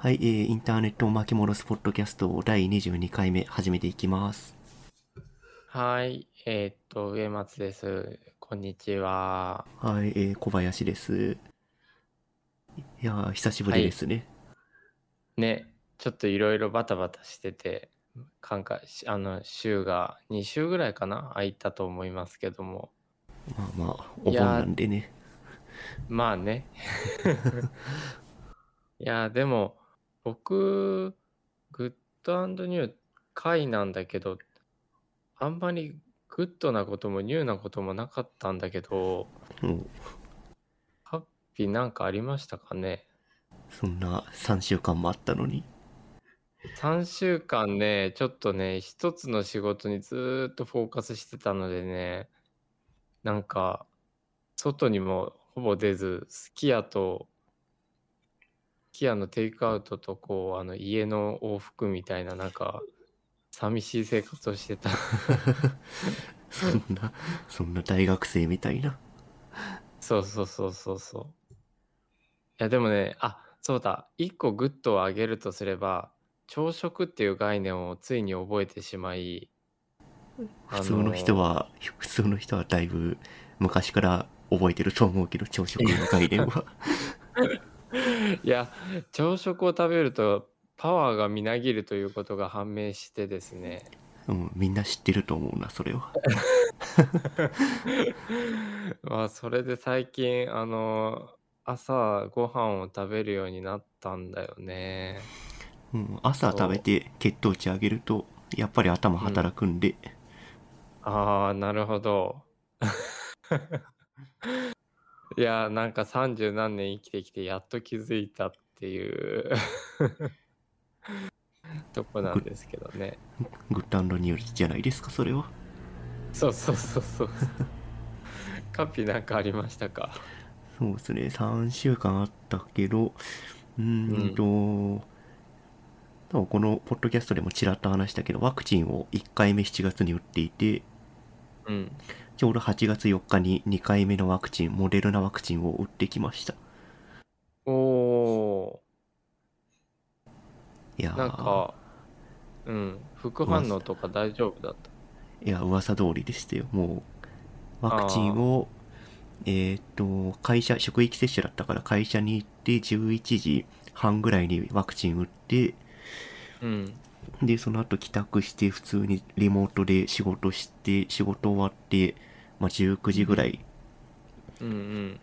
はい、えーインターネットを巻き戻すポッドキャストを第22回目始めていきます。はい、えーっと、植松です。こんにちは。はい、えー小林です。いやー、久しぶりですね。ね、ちょっといろいろバタバタしてて、かんかしあの週が2週ぐらいかな空いたと思いますけども。まあまあ、お盆なんでね。まあね。いや、でも、僕、グッドニュー回なんだけど、あんまりグッドなこともニューなこともなかったんだけど、うん、ハッピーなんかありましたかね？そんな3週間もあったのに？3週間ね、ちょっとね、一つの仕事にずーっとフォーカスしてたのでね、なんか、外にもほぼ出ず、すき家と、すき家のテイクアウトと、こう、あの、家の往復みたいな、なんか、寂しい生活をしてた。そんな、そんな大学生みたいな。そうそうそうそうそう。いや、でもね、あ、そうだ、一個グッドを上げるとすれば、朝食っていう概念をついに覚えてしまい、普通の人は、普通の人はだいぶ昔から覚えてると思うけど、朝食の概念は。いや、朝食を食べるとパワーがみなぎるということが判明してですね。うん、みんな知ってると思うな、それは。まあ、それで最近、あの、朝ご飯を食べるようになったんだよね。うん、朝食べて血糖値上げると、やっぱり頭働くんで、ああ、なるほど。いや、なんか三十何年生きてきてやっと気づいたっていう とこなんですけどね。グッドニュースじゃないですか、それは。そうそうそうそう。カピなんかありましたか？そうですね、3週間あったけど、うーんと、多分このポッドキャストでもちらっと話したけど、ワクチンを1回目7月に打っていて、うん。ちょうど8月4日に2回目のワクチン、モデルナワクチンを打ってきました。おおいやなんか、うん、副反応とか大丈夫だった？いや、噂通りでしたよ。もう、ワクチンを、えーっと、会社、職域接種だったから会社に行って11時半ぐらいにワクチン打って、うん。で、その後帰宅して普通にリモートで仕事して、仕事終わって、まあ、19時ぐらい、うんうん。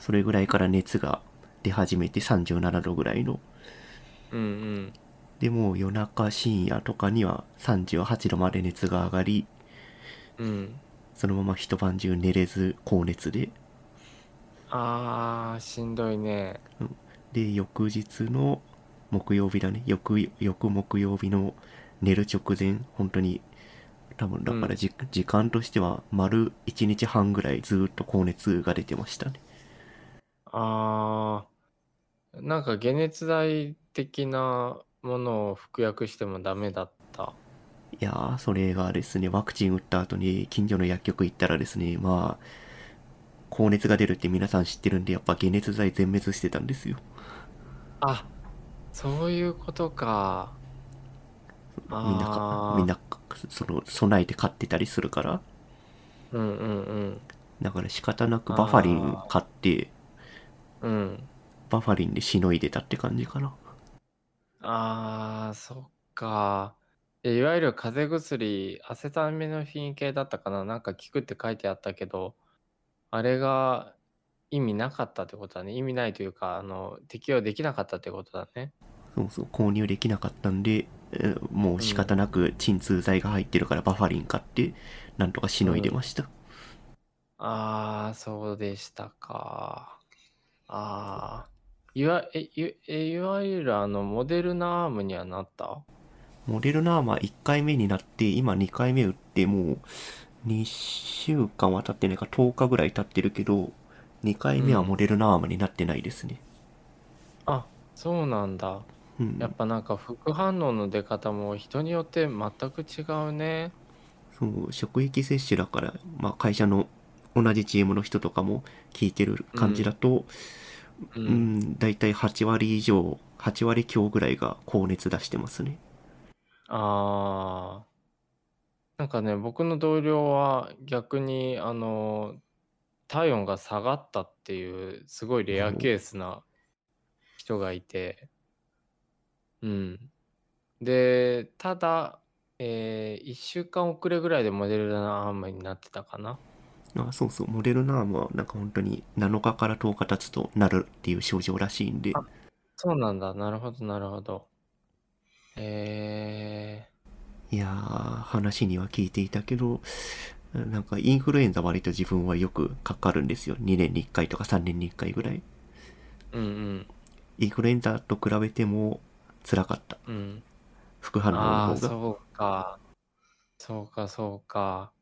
それぐらいから熱が出始めて37度ぐらいの。うんうん。でもう夜中深夜とかには38度まで熱が上がり、うん。そのまま一晩中寝れず高熱で、あー、しんどいね。で、翌日の木曜日だね。翌、翌木曜日の寝る直前、本当に、多分だからじ、時間としては丸1日半ぐらいずっと高熱が出てましたね。あー、なんか解熱剤的なものを服薬してもダメだった。いやー、それがですね、ワクチン打った後に近所の薬局行ったらですね、まあ、高熱が出るって皆さん知ってるんで、やっぱ解熱剤全滅してたんですよ。あ、そういうことか。みんなかみんな、その、備えて買ってたりするから。うんうんだから仕方なくバファリン買って、うん。うん。バファリンでしのいでたって感じかな。あー、そっか。いわゆる風邪薬、アセタミノフィン系だったかななんか効くって書いてあったけど、あれが意味なかったってことだね。意味ないというか、あの、適用できなかったってことだね。そうそう、購入できなかったんで、えーもう仕方なく鎮痛剤が入ってるからバファリン買って、なんとかしのいでました。あー、そうでしたか。あー。いわ、え、いえいわゆるあの、モデルナアームにはなった？モデルナーマ1回目になって、今2回目打って、もう2週間は経ってないか10日ぐらい経ってるけど、2回目はモデルナーマになってないですね。あ、そうなんだ。うん。やっぱなんか副反応の出方も人によって全く違うね。そう、職域接種だから、まあ会社の同じチームの人とかも聞いてる感じだと、う。うんん、だいたい8割以上、8割強ぐらいが高熱出してますね。ああ。なんかね、僕の同僚は逆に、あの、体温が下がったっていう、すごいレアケースな人がいて、うん。で、ただ、えー、1週間遅れぐらいでモデルナアームになってたかな。あそうそう、モデルナームはなんか本当に7日から10日経つとなるっていう症状らしいんで、あそうなんだ。なるほど、なるほど。えいやー、話には聞いていたけど、なんかインフルエンザ割と自分はよくかかるんですよ。2年に1回とか3年に1回ぐらい。ー、うんインフルエンザと比べても辛かった。うん。うん。副反応のああ、方が。そうか。そうか、そうか。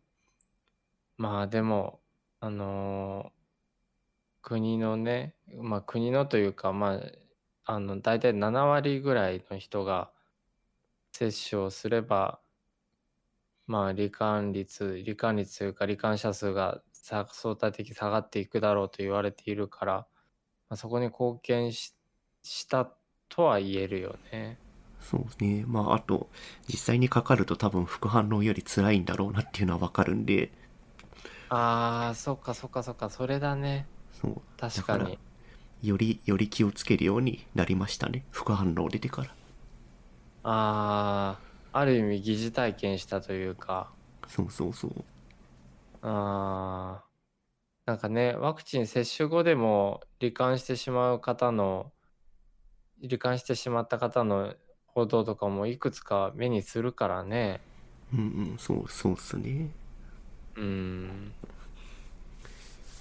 まあでも、あのー国のね、まあ国のというか、まあ、あの、大体7割ぐらいの人が接種をすれば、まあ、罹患率、罹患率というか、罹患者数がさ相対的に下がっていくだろうと言われているから、まあ、そこに貢献ししたとは言えるよね。そうね。まあ、あと、実際にかかると多分副反応より辛いんだろうなっていうのはわかるんで、ああ、そっかそっかそっか、それだね。そう。確かに。より、より気をつけるようになりましたね。副反応出てから。ああ、ある意味疑似体験したというか、そうそうそう。ああ、なんかね、ワクチン接種後でも罹患してしまう方の、罹患してしまった方の報道とかもいくつか目にするからね。うんうん、そう、そうっすね。うん。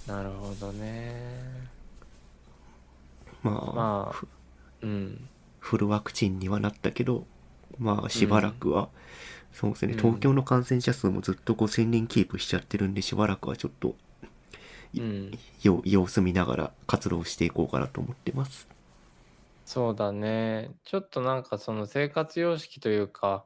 なるほどね。まあ、まあふうん。フルワクチンにはなったけど、まあしばらくは、そうですね、うん東京の感染者数もずっと5000人キープしちゃってるんで、しばらくはちょっと、うん。よ様子見ながら活動していこうかなと思ってます。そうだね。ちょっとなんかその生活様式というか、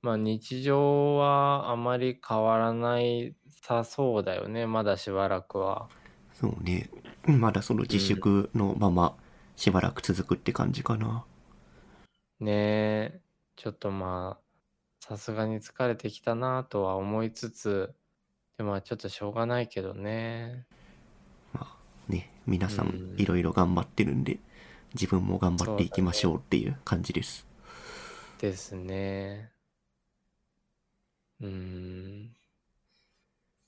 まあ日常はあまり変わらないさそうだよね。まだしばらくは。そうね、まだその自粛のまましばらく続くって感じかな。ねえ。ちょっとまあ、さすがに疲れてきたなとは思いつつ、でもまあちょっとしょうがないけどね。まあね、皆さうんんいろいろ頑張ってるんで、自分も頑張っていきましょうっていう感じです。ですね。うーん。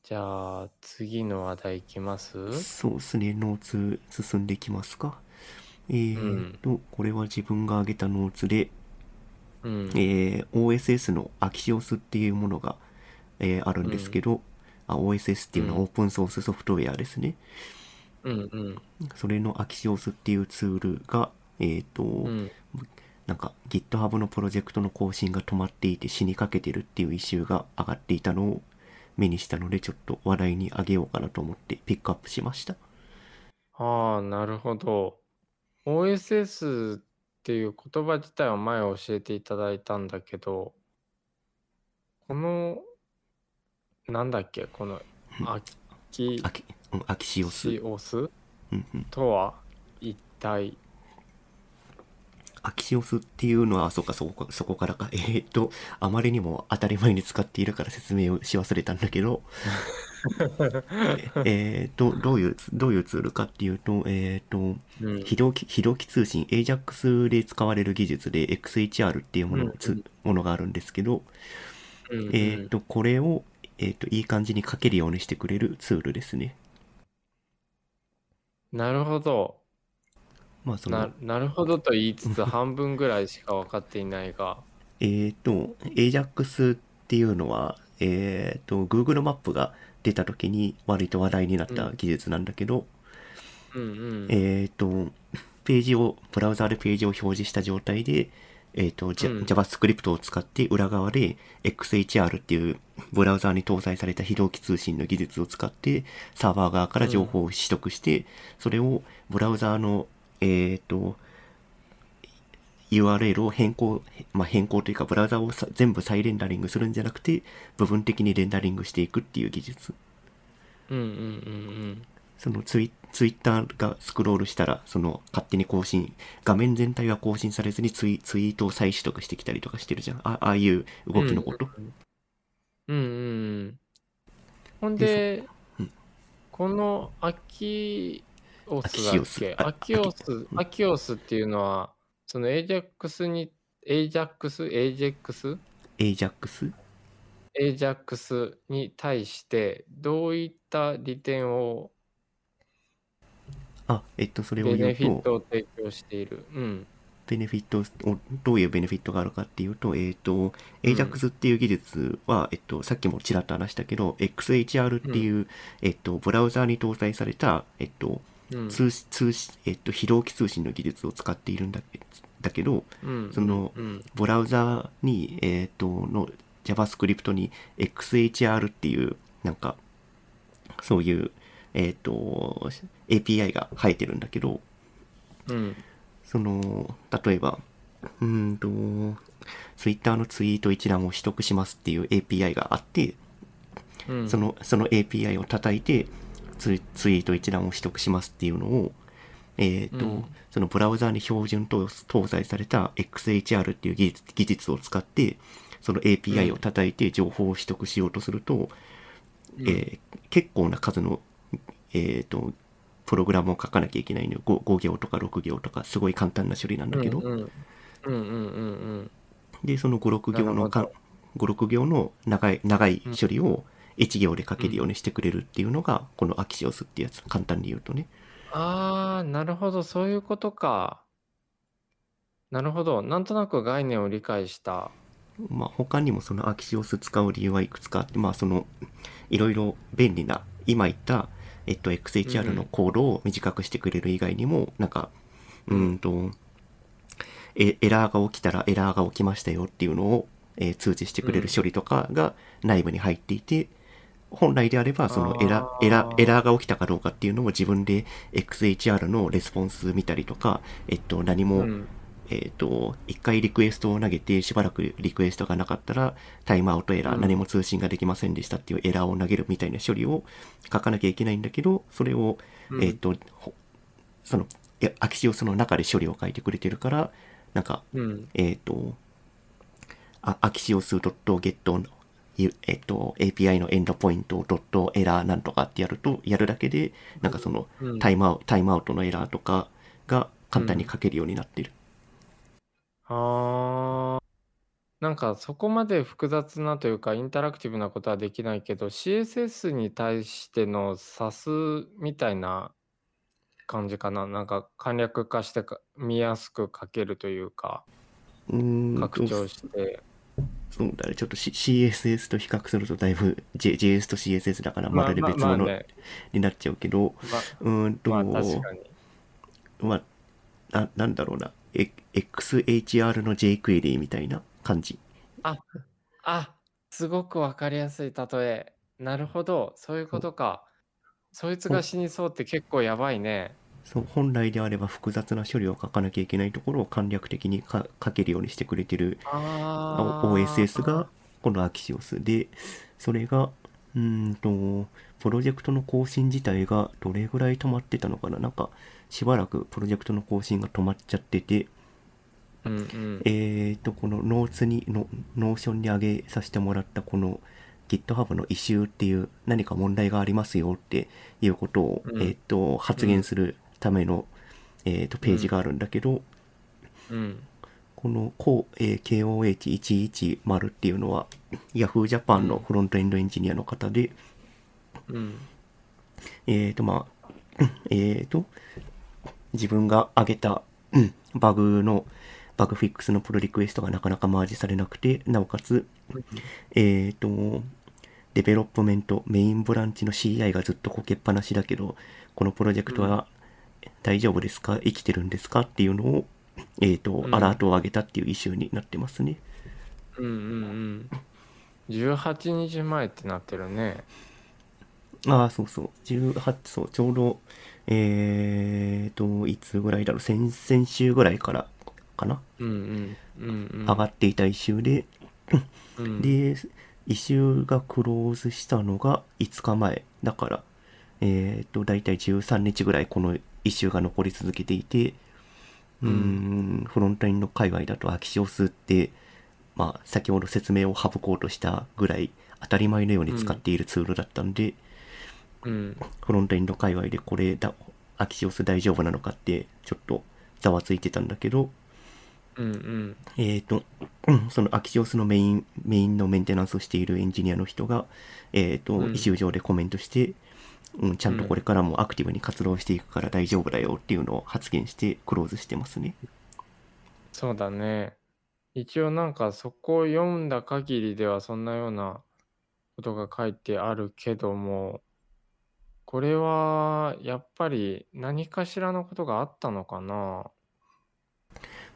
じゃあ、次の話題いきます？そうですね、ノーツ進んでいきますか。えーと、これは自分が挙げたノーツで、うん。えー OSS のアキシオスっていうものが、えーあるんですけど、あ OSS っていうのはうんオープンソースソフトウェアですね。うんうん。それのアキシオスっていうツールが、えっ、と、うん。なんか GitHub のプロジェクトの更新が止まっていて死にかけてるっていうイシューが上がっていたのを目にしたのでちょっと話題にあげようかなと思ってピックアップしました。ああ、なるほど。OSS っていう言葉自体は前教えていただいたんだけど、この、なんだっけ、この、アキアキうんアキシオス。シオス？うんうん。とは一体、アキシオスっていうのは、そうか、そこか、そこからか。えーっと、あまりにも当たり前に使っているから説明をし忘れたんだけど、えーっと、どういう、どういうツールかっていうと、えーっと、うん、非同期非同期通信 AJAX で使われる技術で XHR っていうものうんうん。ものがあるんですけど、うんうん。えーっと、これを、えーっと、いい感じに書けるようにしてくれるツールですね。なるほど。まあ、そなの、なるほどと言いつつ半分ぐらいしか分かっていないが。えーっと、AJAX っていうのは、えーっと、Google マップが出た時に割と話題になった技術なんだけど、うんうん。えーっと、ページを、ブラウザーでページを表示した状態で、えーっと、じゃうん JavaScript を使って裏側で XHR っていうブラウザーに搭載された非同期通信の技術を使ってサーバー側から情報を取得して、それをブラウザーの、えーっと、URL を変更、まあ、変更というかブラウザをさ全部再レンダリングするんじゃなくて部分的にレンダリングしていくっていう技術。うんうんうんそのツイツイッターがスクロールしたら、その勝手に更新、画面全体が更新されずにツイツイートを再取得してきたりとかしてるじゃん。あああいう動きのこと。うんうんうん。ほんでうん、このアキオスだっけ？ axios。あ axios っていうのは、そのエイジャックスに、 AJAX、エイジェックスエイジャックス AJAX に対してどういった利点をあ、えっと、それをベ言うと、ネフィットを提供している。うん。ベネフィットを、どういうベネフィットがあるかっていうと、えっと、AJAX っていう技術は、えっと、さっきもちらっと話したけど、XHR っていう、えっと、ブラウザーに搭載された、えっと、うん。通信、通信、えっと、非同期通信の技術を使っているんだけだけど、うんそのうんブラウザーに、えっと、の JavaScript に XHR っていう、なんか、そういう、えっと、API が生えてるんだけど、うん。その、例えば、うーんと、Twitter のツイート一覧を取得しますっていう API があって、うん。その、その API を叩いてツイ、ツイート一覧を取得しますっていうのを、えっ、と、うんそのブラウザーに標準搭搭載された XHR っていう技術技術を使って、その API を叩いて情報を取得しようとすると、うんえー結構な数の、えっ、と、プログラムを書かなきゃいけないのよ 5, 5行とか6行とか、すごい簡単な処理なんだけど、うんうんうんうんうんで、その5、6行のかど5、6行の長い、長い処理を1行で書けるようにしてくれるっていうのが、このアキシオスってやつ。簡単に言うとね。ああ、なるほど、そういうことか。なるほど、なんとなく概念を理解した。まあ、他にもそのアキシオス使う理由はいくつかあって、まあ、その、いろいろ便利な、今言った、えっと、XHR のコードを短くしてくれる以外にも、なんか、うーんと、えエラーが起きたらエラーが起きましたよっていうのを、えー通知してくれる処理とかが内部に入っていて、本来であれば、そのエラエラエラーが起きたかどうかっていうのを自分で XHR のレスポンス見たりとか、えっと、何も、うんえっ、と、一回リクエストを投げて、しばらくリクエストがなかったら、タイムアウトエラー、うん。何も通信ができませんでしたっていうエラーを投げるみたいな処理を書かなきゃいけないんだけど、それを、うん。えっ、と、ほその、アキシオスの中で処理を書いてくれてるから、なんか、うん。えっ、と、あアキシオス .get えっ、と、API のエンドポイントをドットエラーなんとかってやると、やるだけで、なんかその、うん。タイムアウト、タイムアウトのエラーとかが簡単に書けるようになってる。あー。なんかそこまで複雑なというかインタラクティブなことはできないけど CSS に対してのサスみたいな感じかな？なんか簡略化してか見やすく書けるというかうーん拡張して。そうだね。ちょっと、C、CSS と比較するとだいぶ、J、JS と CSS だからまるで別物ね。になっちゃうけど、うーんと、まあま確かに。あ、な、なんだろうな。え XHR の jQuery みたいな感じ。あすごくわかりやすい例え。なるほど。そういうことか。そいつが死にそうって結構やばいね。そう、本来であれば複雑な処理を書かなきゃいけないところを簡略的にか書けるようにしてくれてる OSS がこのアキシオス。で、それが、うーんと、プロジェクトの更新自体がどれぐらい止まってたのかな。なんか、しばらくプロジェクトの更新が止まっちゃってて、うんうん。えーと、このノーツに、のNotion に上げさせてもらったこの GitHub の issue っていう何か問題がありますよっていうことを、うん。えーと、発言するための、えーと、ページがあるんだけど、うん。この Ko- えー KOH110 っていうのは Yahoo Japan のフロントエンドエンジニアの方で、うん。えーとまあ、えーと、自分が挙げたうんバグの、 bug fix の pull request がなかなかマージされなくて、なおかつ、えーと、 development、main branch の CI がずっとこけっぱなしだけど、このプロジェクトは大丈夫ですか？生きてるんですか？っていうのを、えーと、うん。アラートを上げたっていうイシューになってますね。うんうんうん。18日前ってなってるね。ああ、そうそう。18、そう、ちょうど、えーと、いつぐらいだろう、先々週ぐらいからかな、うんうんうんうん。上がっていた一周で、うん。で、一周がクローズしたのが5日前。だから、えっ、と、だいたい13日ぐらいこのイシューが残り続けていて、うーん、フロントエンド界隈だとアキシオスって、まあ、先ほど説明を省こうとしたぐらい当たり前のように使っているツールだったんで、うん。フロントエンド界隈でこれだ、アキシオス大丈夫なのかって、ちょっとざわついてたんだけど、うんうん。えっ、と、うんそのアキシオスのメイン、メインのメンテナンスをしているエンジニアの人が、えっ、と、うんイシュー上でコメントして、うん、ちゃんとこれからもアクティブに活動していくから大丈夫だよっていうのを発言してクローズしてますね。そうだね。一応なんかそこを読んだ限りではそんなようなことが書いてあるけども、これはやっぱり何かしらのことがあったのかな？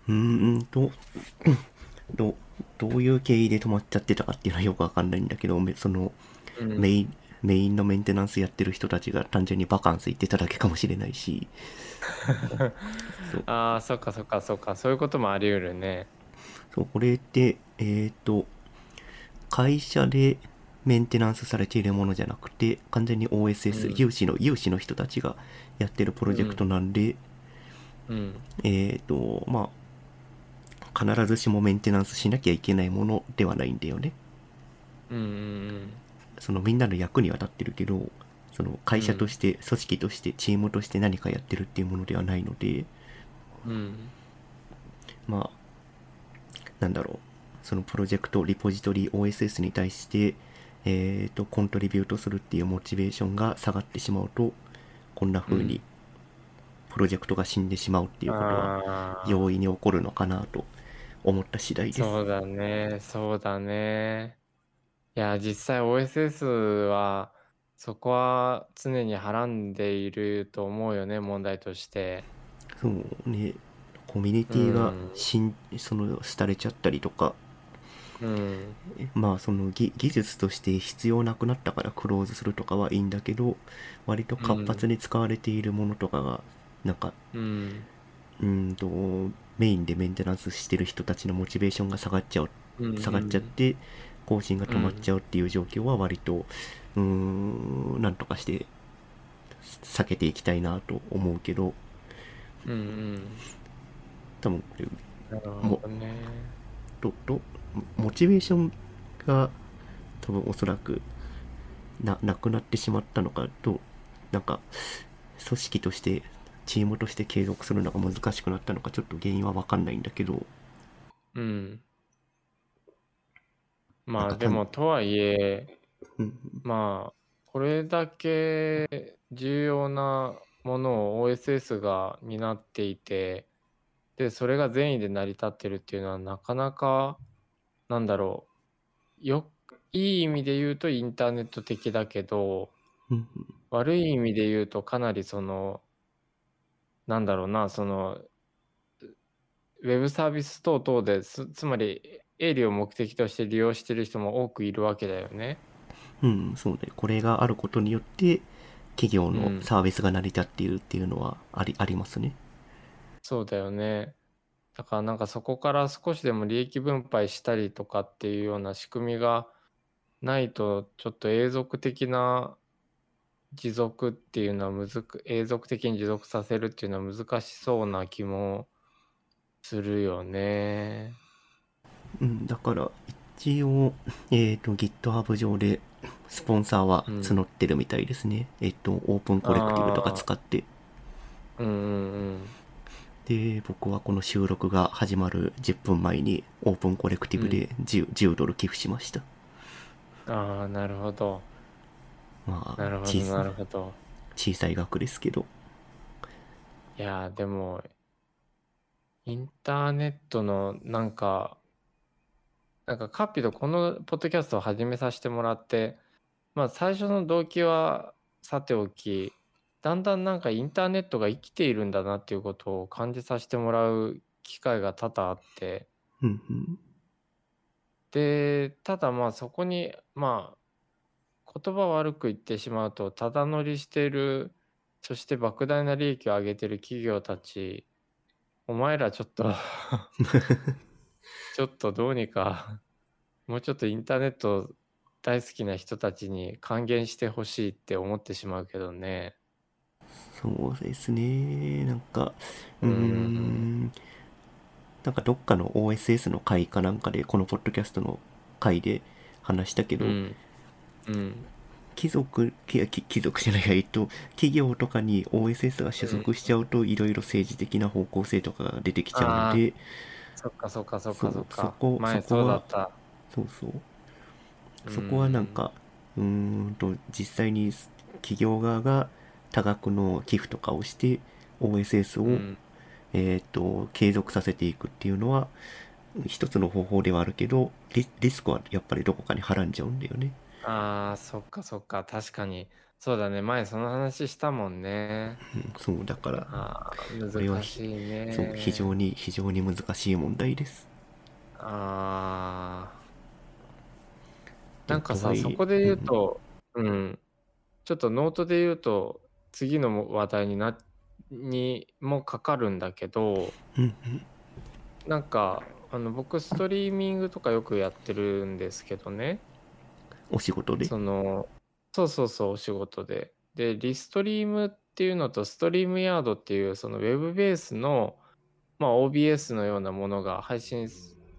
うーんと、ど、どういう経緯で止まっちゃってたかっていうのはよくわかんないんだけど、めその、うん。メイン、メインのメンテナンスやってる人たちが単純にバカンス行ってただけかもしれないし、ああ、そっかそっかそっか、そういうこともあり得るね。そう、これって、えっ、と、会社でメンテナンスされているものじゃなくて、完全に OSS、うん。有志の、有志の人たちがやってるプロジェクトなんで、うん。えっ、と、まあ、必ずしもメンテナンスしなきゃいけないものではないんだよね。うんうんそのみんなの役には立ってるけど、その会社として、組織として、チームとして何かやってるっていうものではないので、うん。うん。まあ、なんだろう、そのプロジェクト、リポジトリ、OSS に対して、えっ、と、コントリビュートするっていうモチベーションが下がってしまうと、こんな風にうん、プロジェクトが死んでしまうっていうことは、容易に起こるのかなと思った次第です。そうだね、そうだね。いや、実際 OSS は、そこは常にはらんでいると思うよね、問題として。そうね、コミュニティがうん死ん、その、廃れちゃったりとか、うん。まあその技技術として必要なくなったからクローズするとかはいいんだけど割と活発に使われているものとかがなんかうん。うーんとメインでメンテナンスしてる人たちのモチベーションが下がっちゃううん下がっちゃって更新が止まっちゃうっていう状況は割とうーんなんとかして避けていきたいなと思うけどうんうん。多分これなるほどね。ととモチベーションが多分おそらくななくなってしまったのかとなんか組織としてチームとして継続するのが難しくなったのかちょっと原因は分かんないんだけど。うん。まあでも、とはいえ、うん。まあ、これだけ重要なものを OSS が担っていて、で、それが善意で成り立ってるっていうのはなかなか、なんだろう、よ、いい意味で言うとインターネット的だけど、うん。悪い意味で言うとかなりその、なんだろうな、その、ウェブサービス等々です、つまり営利を目的として利用してる人も多くいるわけだよね。うんそうねこれがあることによって企業うんのサービスが成り立っているっていうのはあり,、ありますねそうだよね。だからなんかそこから少しでも利益分配したりとかっていうような仕組みがないとちょっと永続的な持続っていうのはむずく永続的に持続させるっていうのは難しそうな気もするよね。うん、だから一応、えっ、と GitHub 上でスポンサーは募ってるみたいですね。えっ、と、オープンコレクティブとか使って。うんうんで、僕はこの収録が始まる10分前にオープンコレクティブで 10,、10ドル寄付しました。うん。ああ、なるほど。まあなるほど、小さなるほど。小さい額ですけど。いやーでもインターネットのなんかなんかカッピとこのポッドキャストを始めさせてもらってまあ最初の動機はさておきだんだんなんかインターネットが生きているんだなっていうことを感じさせてもらう機会が多々あってうんうん。でただまあそこにまあ言葉悪く言ってしまうとただ乗りしてるそして莫大な利益を上げてる企業たちお前らちょっと ちょっとどうにかもうちょっとインターネット大好きな人たちに還元してほしいって思ってしまうけどね。そうですね。なんか、うんん、なんかどっかの OSS の回かなんかで、このポッドキャストの回で話したけど、うん。うん。貴族、貴族じゃないや、えっと、企業とかに OSS が所属しちゃうと、いろいろ政治的な方向性とかが出てきちゃうので、そっかそっかそっかそっか。そこ前そこはそうだった。そうそう。そこはなんか、うーんと、実際に企業側が多額の寄付とかをして、OSS を、うん。えっと、継続させていくっていうのは、一つの方法ではあるけど、リリスクはやっぱりどこかにはらんじゃうんだよね。ああ、そっかそっか。確かに。そうだね。前その話したもんね。うん、そう、だから、ああ、これは難しいね。そう、非常に、非常に難しい問題です。ああ。なんかさ、とはいえそこで言うと、うん。ちょっとノートで言うと、次の話題にな、にもかかるんだけど、うん、うん、なんか、あの、僕、ストリーミングとかよくやってるんですけどね。お仕事で？その、そうそうそう、お仕事で。で、リストリームっていうのと、ストリームヤードっていう、そのウェブベースの、まあ、OBS のようなものが、配信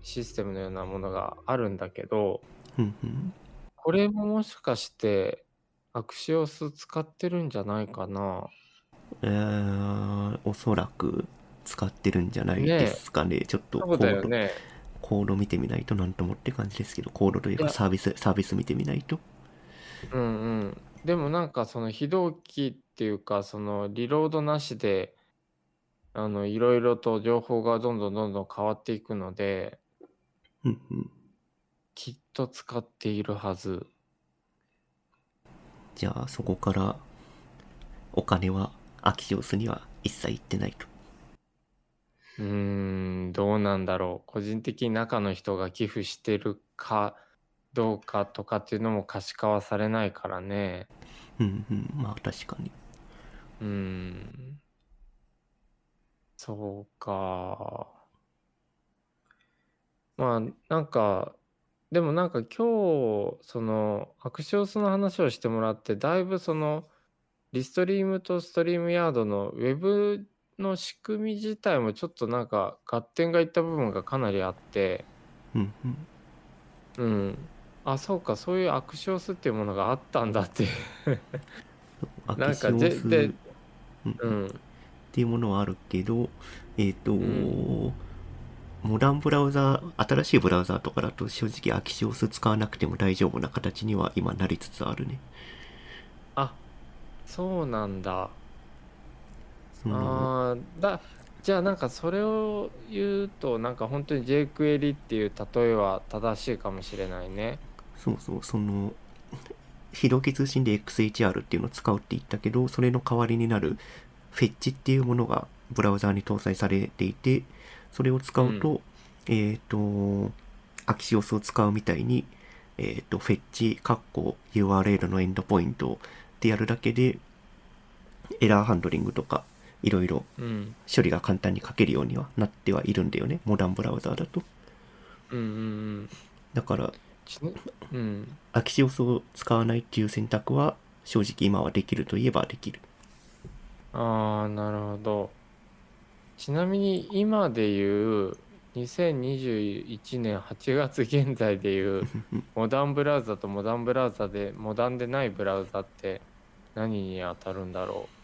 システムのようなものがあるんだけど、うん、うん。これももしかして、アクシオス使ってるんじゃないかな？えー、おそらく使ってるんじゃないですかね。ちょっとそうだよね。コード見てみないとなんともって感じですけど、コードというかサービス、サービス見てみないと。うんうん。でもなんかその非同期っていうか、そのリロードなしで、あの、いろいろと情報がどんどんどんどん変わっていくので、うん、うん。きっと使っているはず。じゃあそこからお金はアキシオスには一切行ってないと。うーん、どうなんだろう。個人的に中の人が寄付してるかどうかとかっていうのも可視化はされないからね。うんうん、まあ確かに。うーん。そうか。まあ、なんか、でもなんか今日、その、アクシオスの話をしてもらって、だいぶその、リストリームとストリームヤードのウェブの仕組み自体もちょっとなんか合点がいった部分がかなりあって、うんうん。うん。あ、そうか、そういうアクシオスっていうものがあったんだって。ア なんかででうんううんっん。ていうものはあるけど、えっ、と、んモダンブラウザー、新しいブラウザーとかだと正直アキシオス使わなくても大丈夫な形には今なりつつあるね。あ、そうなんだ。ああ、だ、じゃあなんかそれを言うと、なんか本当に jQuery っていう例えは正しいかもしれないね。そうそう、その、非同期通信で XHR っていうのを使うって言ったけど、それの代わりになるフェッチっていうものがブラウザーに搭載されていて、それを使うと、えっ、と、アキシオスを使うみたいに、えっ、と、フェッチ、カッコ、URL のエンドポイントってやるだけで、エラーハンドリングとか、いろいろうん。処理が簡単に書けるようにはなってはいるんだよね。モダンブラウザーだと。うんうんうん。だから、うん。アキシオスを使わないっていう選択は正直今はできるといえばできる。ああ、なるほど。ちなみに今で言う、2021年8月現在でいう、モダンブラウザとモダンブラウザで、モダンでないブラウザって何に当たるんだろう？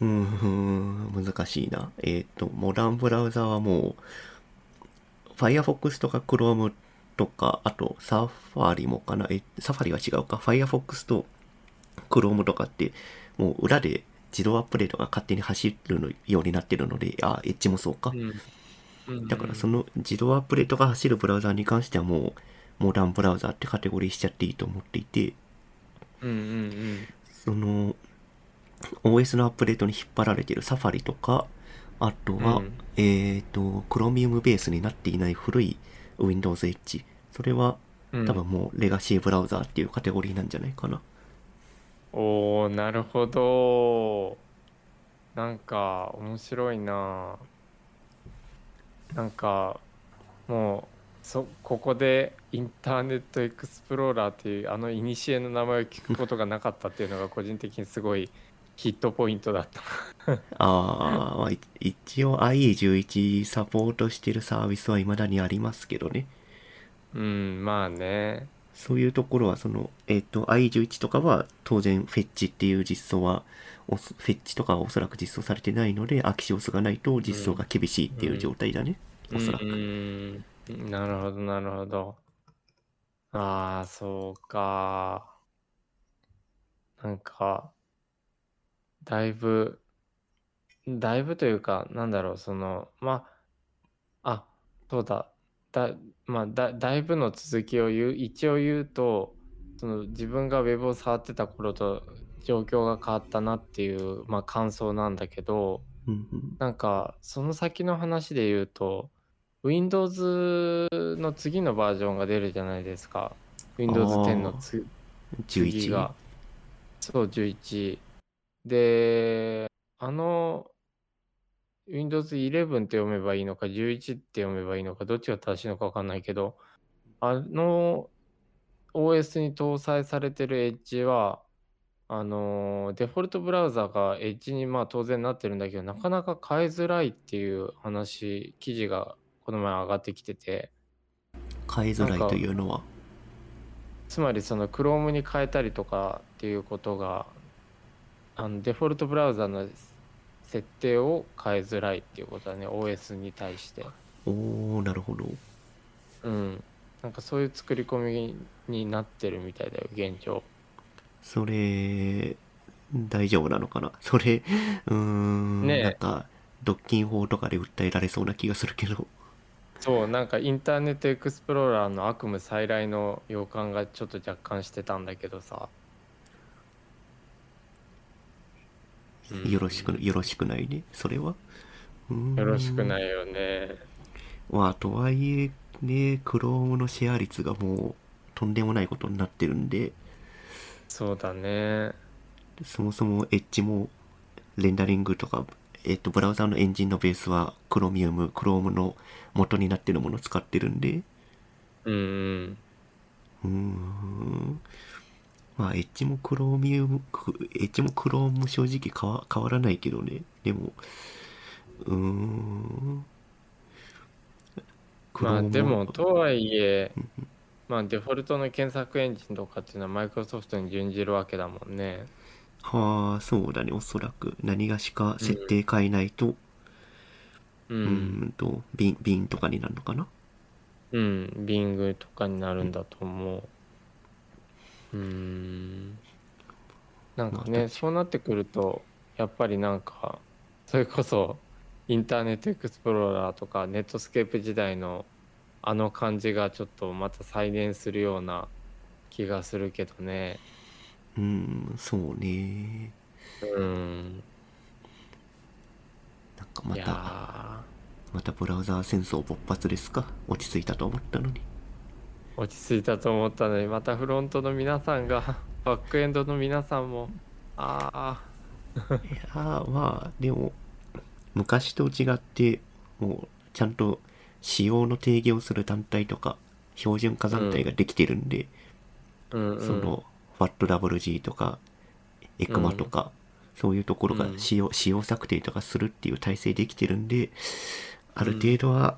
ーん、難しいな。えっ、と、モダンブラウザはもう、Firefox とか Chrome とか、あとサファリもかな。え、サファリは違うか。Firefox と Chrome とかって、もう裏で自動アップデートが勝手に走るのようになってるので、あ、エッジもそうかう。。うん。うんだからその自動アップデートが走るブラウザーに関してはもう、モダンブラウザーってカテゴリーしちゃっていいと思っていて、うんうんその OS のアップデートに引っ張られているサファリとかあとは、うんえっ、と Chromium ベースになっていない古い Windows Edge それはうん。多分もうレガシーブラウザーっていうカテゴリーなんじゃないかな、おー、なるほど。なんか面白いな。なんかもうそここでインターネットエクスプローラーっていうあの古の名前を聞くことがなかったっていうのが個人的にすごいヒットポイントだった ああ、まあ、い一応 IE11 サポートしてるサービスは未だにありますけどね。うんまあねそういうところは、その、えっ、と、IE11 とかは当然フェッチっていう実装は、フェッチとかはおそらく実装されてないので、アキシオスがないと実装が厳しいっていう状態だね。おそらく。うーんなるほどなるほどああそうかなんかだいぶだいぶというかなんだろうそのまああそうだ。だまあだだいぶの続きを言う一応言うとその自分がウェブを触ってた頃と状況が変わったなっていう、まあ、感想なんだけどなんかその先の話で言うと Windows の次のバージョンが出るじゃないですか。Windows 10のつ次11が。そう11であの Windows 11って読めばいいのか11って読めばいいのかどっちが正しいのか分かんないけどあの OS に搭載されてる Edge はあのデフォルトブラウザが Edge にまあ当然なってるんだけどなかなか変えづらいっていう話記事がこの前上がってきてて変えづらいというのは？つまりその Chrome に変えたりとかっていうことがあのデフォルトブラウザの設定を変えづらいっていうことだね。OS に対して。おー、なるほど。うん。なんかそういう作り込みになってるみたいだよ現状。それ、大丈夫なのかな？それ、うーん、ねえ。なんか、独禁法とかで訴えられそうな気がするけど。そうなんかインターネットエクスプローラーの悪夢再来の予感がちょっと若干してたんだけどさ、うん。よろしく、よろしくないね。それは。よろしくないよね。まあ、とはいえ、ね、Chrome のシェア率がもう、とんでもないことになってるんで、そうだね。そもそも Edge も、レンダリングとか、えっと、ブラウザのエンジンのベースは Chromium、Chrome の元になってるものを使ってるんで、うん。うん。まあ、エッジもクローミウム、クエッジもクローム正直変わ変わらないけどね。でも、うーん。まあでもとはいえまあデフォルトの検索エンジンとかっていうのはマイクロソフトに準じるわけだもんね。はあ、そうだね、おそらく。何がしか設定変えないと、ううーんと、ビン、ビンとかになるのかな。うん、ビングとかになるんだと思う。うーん。なんかまあね、そうなってくると、やっぱりなんか、それこそ、インターネットエクスプローラーとか、ネットスケープ時代のあの感じがちょっとまた再現するような気がするけどね。うーん、そうね。うん。なんかまた、ーまたブラウザー戦争勃発ですか？落ち着いたと思ったのに。落ち着いたと思ったのに、またフロントの皆さんが、バックエンドの皆さんも、ああ、いやーまあでも昔と違ってもうちゃんと仕様の定義をする団体とか標準化団体ができてるんで、うんうん。その FATWG とか ECMA とか、そういうところがうん。仕様,、仕様策定とかするっていう体制できてるんである程度は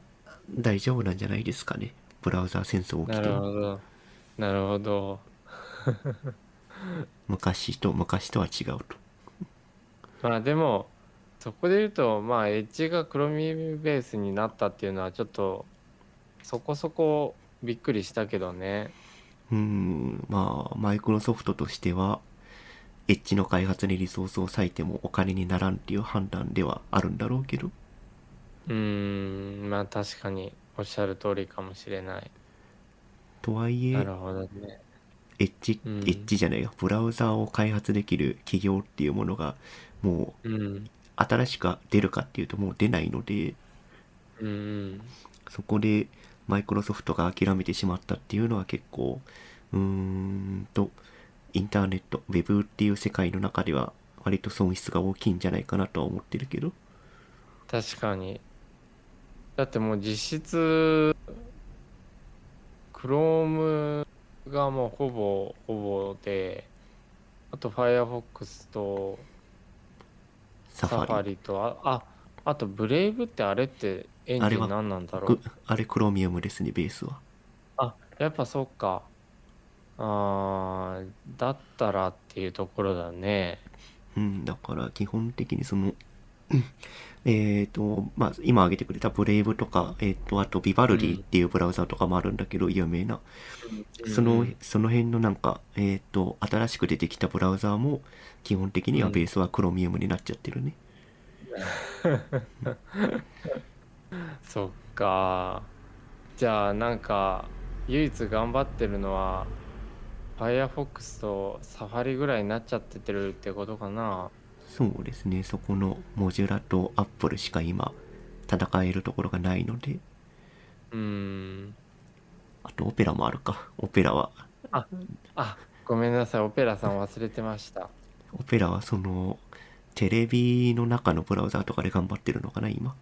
大丈夫なんじゃないですかねブラウザー戦争起なきてもるほど。なるほど。昔と昔とは違うとまあでも、そこで言うと、まあ、エッジがクロミベースになったっていうのは、ちょっと、そこそこびっくりしたけどね。うーん、まあ、マイクロソフトとしては、エッジの開発にリソースを割いてもお金にならんっていう判断ではあるんだろうけど、うーん、まあ確かにおっしゃる通りかもしれない。とはいえな、るほどね。エッジ、うんエッジじゃないよ、ブラウザーを開発できる企業っていうものが、もううん。新しく出るかっていうともう出ないので、うんうん。そこでマイクロソフトが諦めてしまったっていうのは結構、うーんと、インターネット、ウェブっていう世界の中では割と損失が大きいんじゃないかなとは思ってるけど、確かに。だってもう実質、Chrome がもうほぼほぼで、あと Firefox とサファリ。サファリと、あ、あ、あとブレイブってあれってエンジン何なんだろくう？あれ、クロミウムですね、ベースは。あ、やっぱそっか。あーだったらっていうところだね。うん、だから基本的にその、うんえっと、まあ、今挙げてくれたブレイブとか、えっと、あとビバルディっていうブラウザとかもあるんだけど、有名な。その、その辺のなんか、えっと、新しく出てきたブラウザーも、基本的にはベースはクロミウムになっちゃってるね。そっか。じゃあなんか唯一頑張ってるのは Firefox と Safari ぐらいになっちゃっててるってことかな。そうですね、そこのモジュラとアップルしか今、戦えるところがないので、うーん。あとオペラもあるか。オペラは、あ、ごめんなさい。オペラさん忘れてました。オペラはその、テレビの中のブラウザとかで頑張ってるのかな、今。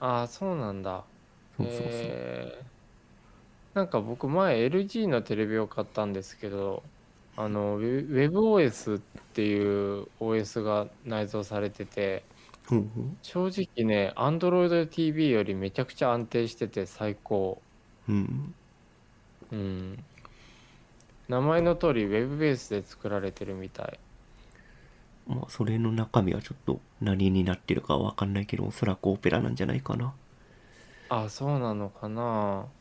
ああ、そうなんだ。そうそうそう。へーなんか僕前 LG のテレビを買ったんですけど、あの、ウェ WebOS っていう OS が内蔵されてて、ほうほう正直ね、Android TV よりめちゃくちゃ安定してて最高。うん。うん。名前の通り Web ベースで作られてるみたい。まあ、それの中身はちょっと何になってるかはわかんないけど、おそらくオペラなんじゃないかな。あ、そうなのかな。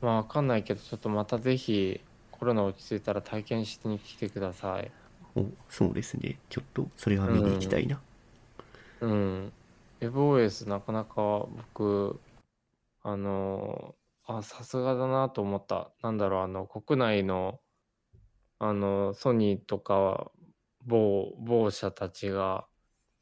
まあわかんないけど、ちょっとまたぜひコロナ落ち着いたら体験しに来てください。お、そうですね。ちょっと、それは見に行きたいな。うん。WebOS なかなか僕、あの、あ、さすがだなと思った。なんだろう、あの、国内の、あの、ソニーとか、某、某社たちが、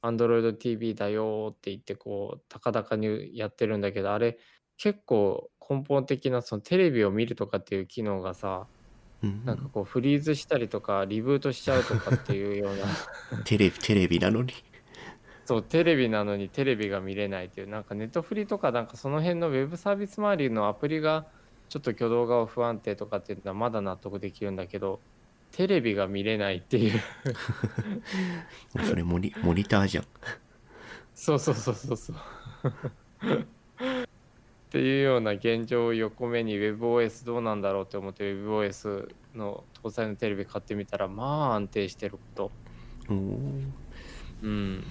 Android TV だよって言って、こう、高々にやってるんだけど、あれ、結構根本的な、そのテレビを見るとかっていう機能がさ、うん、なんかこう、フリーズしたりとか、リブートしちゃうとかっていうような。テレビ、テレビなのに。そう、テレビなのにテレビが見れないっていう、なんかネットフリとかなんかその辺のウェブサービス周りのアプリがちょっと挙動が不安定とかっていうのはまだ納得できるんだけど、テレビが見れないっていう。それモニ、モニターじゃん。そうそうそうそうそう。っていうような現状を横目に WebOS どうなんだろうって思って WebOS の搭載のテレビ買ってみたらまあ安定してること。うん。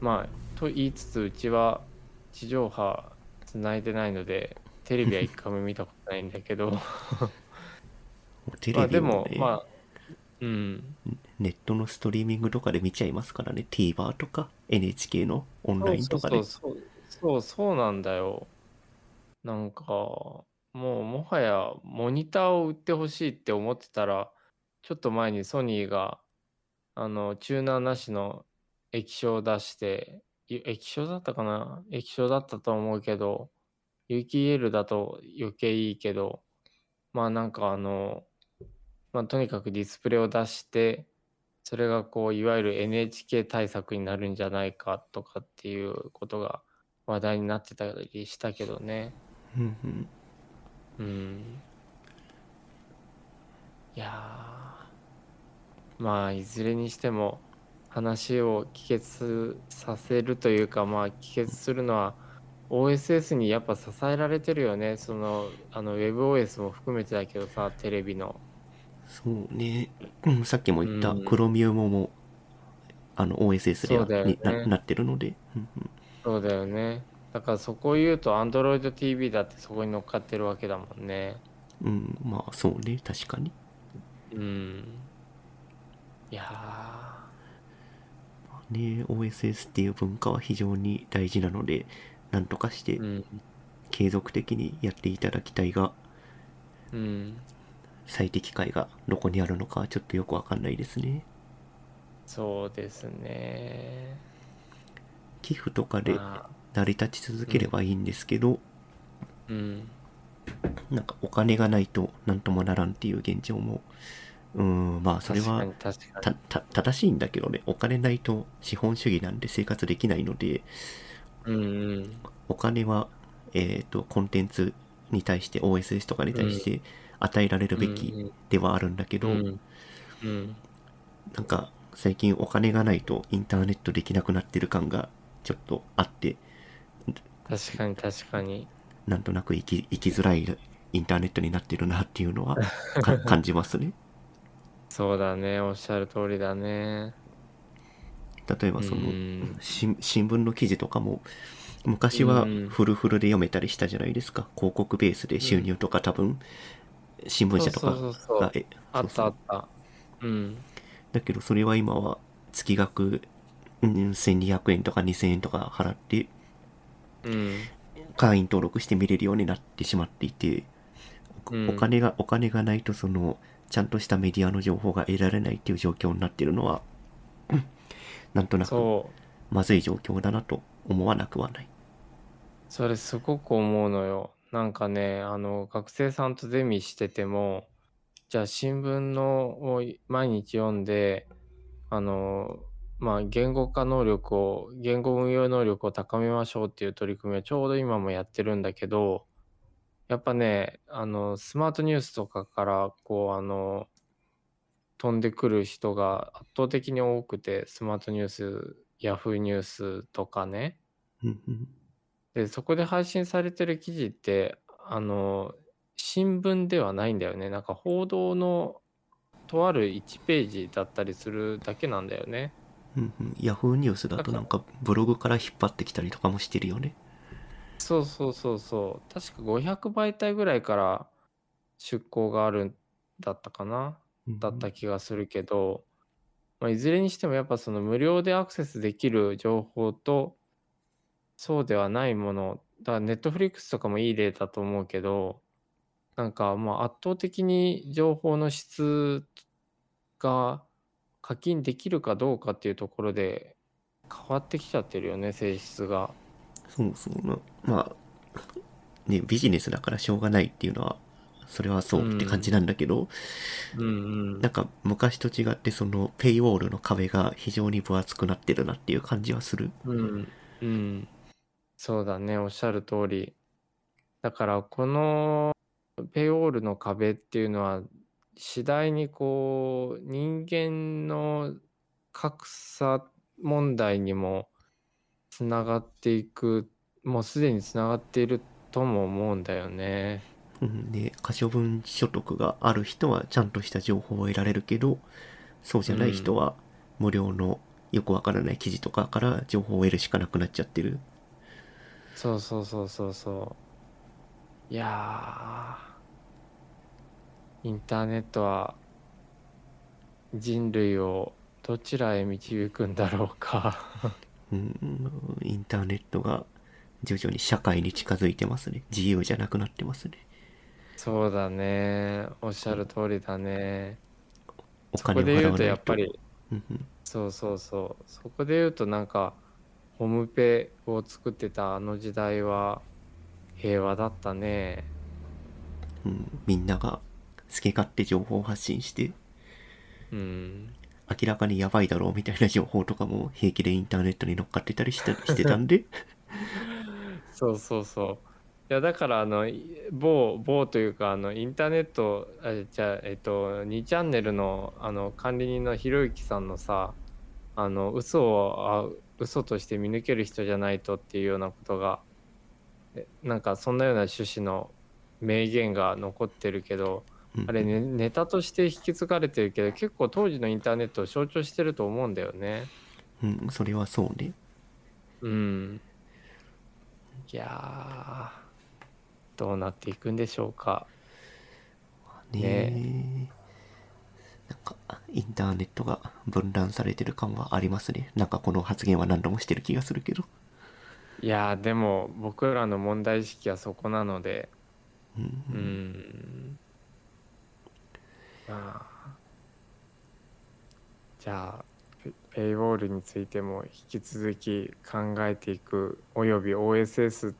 まあ、と言いつつ、うちは地上波つないでないので、テレビは一回も見たことないんだけど、テ まあでも、まあ、うん。ネットのストリーミングとかで見ちゃいますからね。TVer とか NHK のオンラインとかで。そうそうそうそう、そうなんだよ。なんか、もうもはやモニターを売ってほしいって思ってたら、ちょっと前にソニーが、あの、チューナーなしの液晶を出して、液晶だったかな？液晶だったと思うけど、有機 EL だと余計いいけど、まあなんかあの、まあとにかくディスプレイを出して、それがこう、いわゆる NHK 対策になるんじゃないかとかっていうことが話題になってたりしたけどね。うんうんうん。いやー、まあ、いずれにしても話を帰結させるというか、まあ、帰結するのは OSS にやっぱ支えられてるよね。その、あの、WebOS も含めてだけどさ、テレビの。そうね。うん、さっきも言ったうんクロミウムも、あの OSS ではそうだよねにななってるので。うんうんそうだよね。だからそこを言うと Android TV だってそこに乗っかってるわけだもんね。うん、まあそうね、確かに。うん。いやね、OSS っていう文化は非常に大事なので、なんとかして。継続的にやっていただきたいが、うん。最適解がどこにあるのかはちょっとよくわかんないですね。そうですね。寄付とかでまあ、成り立ち続ければいいんですけど、うん。なんかお金がないとなんともならんっていう現状も、うん、まあそれは正しいんだけどね、お金ないと資本主義なんで生活できないので、うんうん。お金は、えっ、と、コンテンツに対して OSS とかに対して与えられるべきではあるんだけど、うん。うん。なんか最近お金がないとインターネットできなくなってる感がちょっとあって確かに確かに。なんとなく生き生きづらいインターネットになってるなっていうのはか 感じますね。そうだね。おっしゃる通りだね。例えばその、新聞の記事とかも昔はうん。フルフルで読めたりしたじゃないですか。広告ベースで収入とか多分新聞社とかがえあったあった。うん。だけどそれは今は月額うん1200円とか2000円とか払ってうん会員登録して見れるようになってしまっていて、お金がお金がないとそのちゃんとしたメディアの情報が得られないっていう状況になってるのはうんなんとなくまずい状況だなと思わなくはない。それすごく思うのよ。なんかね、あの、学生さんとゼミしてても、じゃあ新聞のを毎日読んで、あの、まあ、言語化能力を、言語運用能力を高めましょうっていう取り組みをちょうど今もやってるんだけど、やっぱね、あの、スマートニュースとかから、こう、あの、飛んでくる人が圧倒的に多くて、スマートニュース、ヤフーニュースとかね、で、そこで配信されてる記事って、あの、新聞ではないんだよね。なんか報道のとある1ページだったりするだけなんだよね。うんうん、ヤフーニュースだとなんかブログから引っ張ってきたりとかもしてるよね。そうそうそうそう。確か500媒体ぐらいから出稿があるんだったかな。うんうん。だった気がするけど、まあ、いずれにしてもやっぱその無料でアクセスできる情報とそうではないもの。だからネットフリックスとかもいい例だと思うけどなんかまあ圧倒的に情報の質が課金できるかどうかっていうところで変わってきちゃってるよね性質が。そうそうな。まあ、ね、ビジネスだからしょうがないっていうのは、それはそうって感じなんだけど、うんうんなんか昔と違ってそのペイウォールの壁が非常に分厚くなってるなっていう感じはする。うん、うん。そうだね、おっしゃる通り。だから、このペイオールの壁っていうのは、次第にこう、人間の格差問題にもつながっていく、もうすでにつながっているとも思うんだよね。うんで、可処分所得がある人はちゃんとした情報を得られるけど、そうじゃない人は無料のよくわからない記事とかから情報を得るしかなくなっちゃってる。そうそうそうそうそう。いやー、インターネットは人類をどちらへ導くんだろうか。うん、インターネットが徐々に社会に近づいてますね。自由じゃなくなってますね。そうだね。おっしゃる通りだね。おそこ金をで言うと。やっぱり、うんうんそうそうそう。そこで言うとなんか、ホームペを作ってたあの時代は平和だったね。うん、みんなが好き勝手情報を発信して、うん。明らかにやばいだろうみたいな情報とかも平気でインターネットに乗っかってたりして してたんで、そうそうそう。いやだからあのい某某というかあのインターネットあじゃあえっと2チャンネルのあの管理人のひろゆきさんのさあの嘘をあ嘘として見抜ける人じゃないとっていうようなことがえなんかそんなような趣旨の名言が残ってるけどうんあれ、ね、ネタとして引き継がれてるけど結構当時のインターネットを象徴してると思うんだよね。うん、それはそうね。うん。いやー、どうなっていくんでしょうか。ねえなんか、インターネットが分断されてる感はありますね。なんかこの発言は何度もしてる気がするけど。いやー、でも僕らの問題意識はそこなので、うんうーん。まあ、じゃあ、ペペイウォールについても引き続き考えていく、および OSS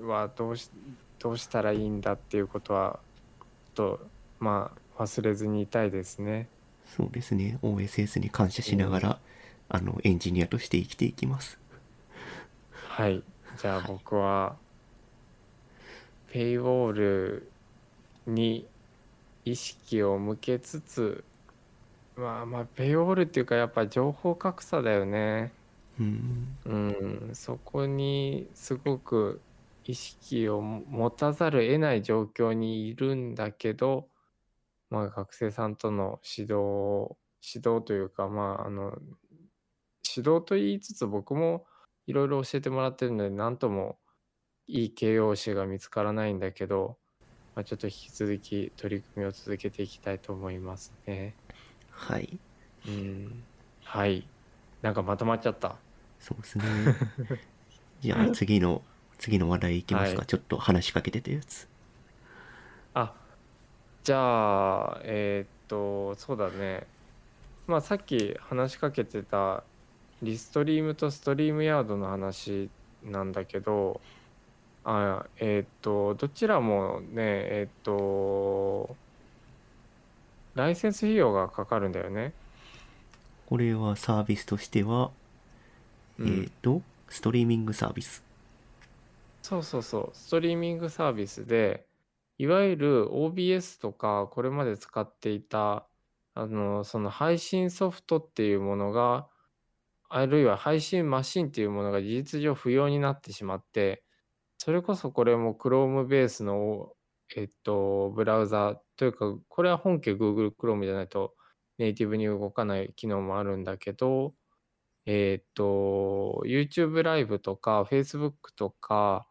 はどうしどうしたらいいんだっていうことは、と、まあ、忘れずにいたいですね。そうですね。OSS に感謝しながら、あの、エンジニアとして生きていきます。はい。じゃあ僕は、ペイウォールに意識を向けつつまあまあペイウォールっていうかやっぱ情報格差だよね。うん。うん。そこにすごく意識を持たざるを得ない状況にいるんだけどまあ学生さんとの指導を指導というかまああの指導と言いつつ僕もいろいろ教えてもらってるので何ともいい形容詞が見つからないんだけど、まあ、ちょっと引き続き取り組みを続けていきたいと思いますね。はいうん。はい。なんかまとまっちゃった。そうですね じゃあ 次の次の話題いきますか、はいちょっと話しかけてたやつあ、じゃあ、えーっと、そうだね。まあさっき話しかけてたリストリームとストリームヤードの話なんだけど、あ、えーっと、どちらもね、えーっと、ライセンス費用がかかるんだよね。これはサービスとしては、うん。えっ、とストリーミングサービス。そうそうそう、ストリーミングサービスで、いわゆる OBS とか、これまで使っていた、あの、その配信ソフトっていうものが、あるいは配信マシンっていうものが事実上不要になってしまって、それこそこれも Chrome ベースの、えっと、ブラウザというか、これは本家 Google Chrome じゃないとネイティブに動かない機能もあるんだけど、えっと、YouTube ライブとか Facebook とか、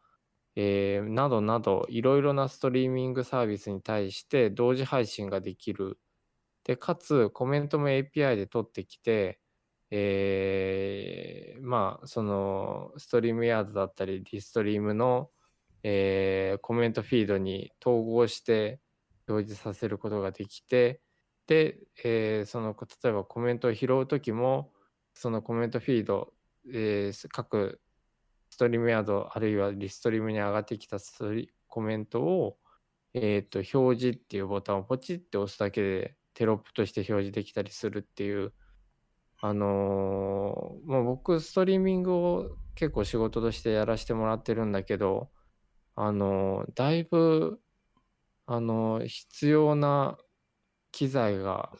えーなどなどいろいろなストリーミングサービスに対して同時配信ができる。で、かつコメントも API で取ってきて、えーまあ、そのストリームヤードだったり、ディストリームの、えーコメントフィードに統合して表示させることができて、で、えーその例えばコメントを拾うときも、そのコメントフィード、えー各ストリームヤードあるいはリストリームに上がってきたストリコメントを、えー、と表示っていうボタンをポチって押すだけでテロップとして表示できたりするっていうあのーまあ、僕ストリーミングを結構仕事としてやらせてもらってるんだけどあのーだいぶあのー必要な機材が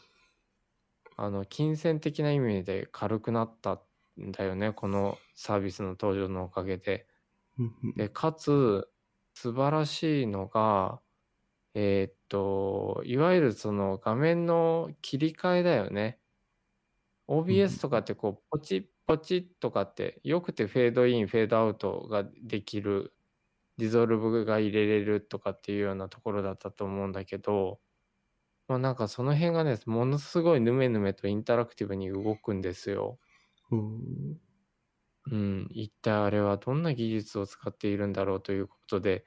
あの金銭的な意味で軽くなったんだよねこのサービスの登場のおかげで。でかつ素晴らしいのがえーっといわゆるその画面の切り替えだよね。OBS とかってこうポチッポチッとかってよくてフェードインフェードアウトができるディゾルブが入れれるとかっていうようなところだったと思うんだけどまあなんかその辺がねものすごいヌメヌメとインタラクティブに動くんですよ。うん。うん、一体あれはどんな技術を使っているんだろうということで、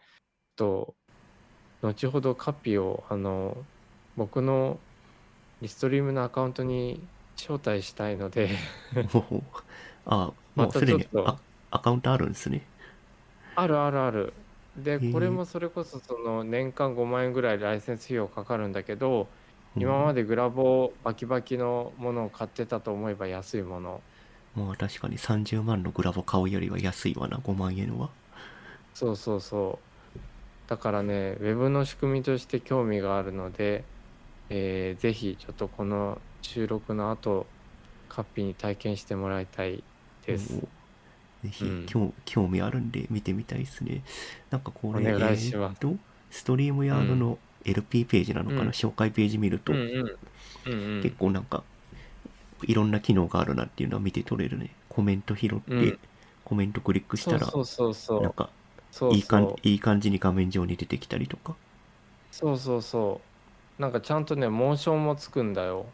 と後ほどカピをあの僕のリストリームのアカウントに招待したいので。あまもうすでにアアカウントあるんですね。あるあるある。で、これもそれこそその年間5万円ぐらいライセンス費用かかるんだけど、今まででグラボバキバキのものを買ってたと思えば安いもの。まあ確かに30万のグラボ買うよりは安いわな5万円は。そうそうそう。だからね、ウェブの仕組みとして興味があるので、えーぜひちょっとこの収録の後、カッピに体験してもらいたいです。おぜひ、うん。興興味あるんで見てみたいですね。なんかこれお願いします。えーとストリームヤードの LP ページなのかな、うん。紹介ページ見ると。結構なんかいろんな機能があるなっていうのは見て取れるね。コメント拾って、うん。コメントクリックしたらそうそうそうそう。なんかいい感じに画面上に出てきたりとか。そうそうそう。なんかちゃんとね、モーションもつくんだよ。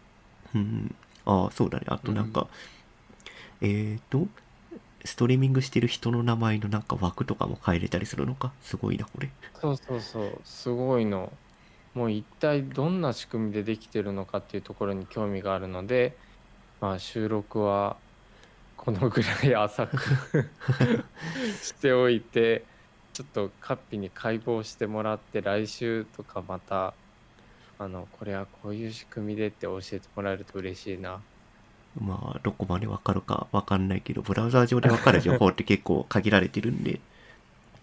うんああそうだねあとなんか、えっ、とストリーミングしてる人の名前のなんか枠とかも変えれたりするのか？すごいなこれそうそうそう。すごいの。もう一体どんな仕組みでできてるのかっていうところに興味があるので、まあ収録はこのぐらい浅く しておいて、ちょっとカッピに解剖してもらって来週とかまたあのこれはこういう仕組みでって教えてもらえると嬉しいな。まあどこまでわかるかわかんないけどブラウザー上でわかる情報って結構限られてるんで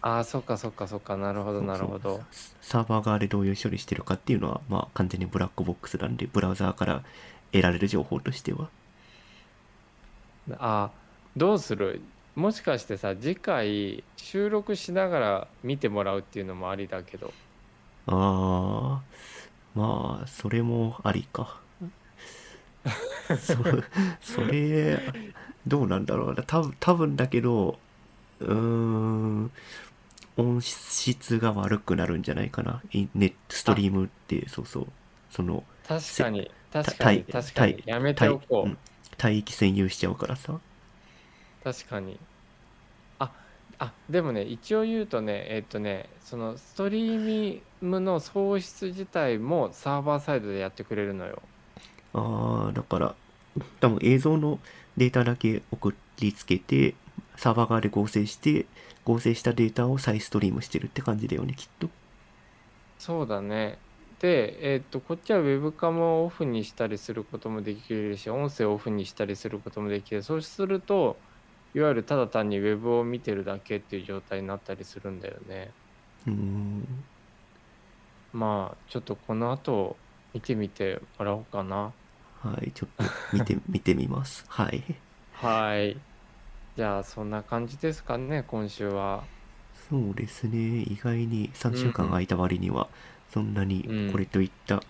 ああ、そっかそっかそっか。なるほどなるほど。サーバー側でどういう処理してるかっていうのは、まあ完全にブラックボックスなんで、ブラウザーから得られる情報としては。あどうする？もしかしてさ次回収録しながら見てもらうっていうのもありだけどああ、まあ、それもありか。そそれ、どうなんだろうな。多分多分だけど、うーん、音質が悪くなるんじゃないかな。ネットストリームって、そうそう。その、確かに確かたに確かにやめておこうん帯域占有しちゃうからさ。う確かにああでもね一応言うとねえっとねそのストリーミングの送出自体もサーバーサイドでやってくれるのよああ、だから、多分映像のデータだけ送りつけて、サーバー側で合成して、合成したデータを再ストリームしてるって感じだよね、きっと。そうだねで、えっとこっちはウェブカムをオフにしたりすることもできるし音声をオフにしたりすることもできるそうするといわゆるただ単にウェブを見てるだけっていう状態になったりするんだよねうーん。まあちょっとこの後見てみてもらおうかなはい、ちょっと見て、見てみます。はい。はいじゃあそんな感じですかね今週はそうですね。意外に3週間空いた割には、そんなにうんこれといった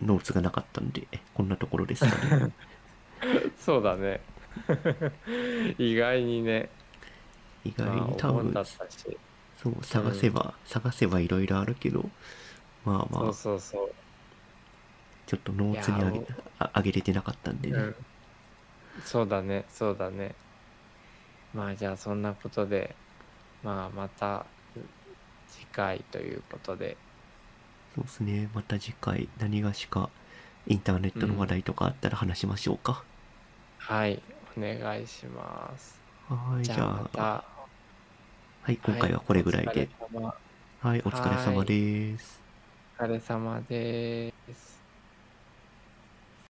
ノーツがなかったんで、こんなところですかね。そうだね 意外にね意外まあに多分お盆だっ、たしそう、探せば、探せばいろいろあるけど、まあまあそう、そうそう。ちょっとノーツにあげああげれてなかったんでね。うん、そうだねそうだね。まあじゃあそんなことでまあまた次回ということで。そうですね。また次回、何がしか、インターネットの話題とかあったら話しましょうか。はいお願いします。はい、じじゃあまたはい、今回はこれぐらいで。はい、お疲れ様です。お疲れ様です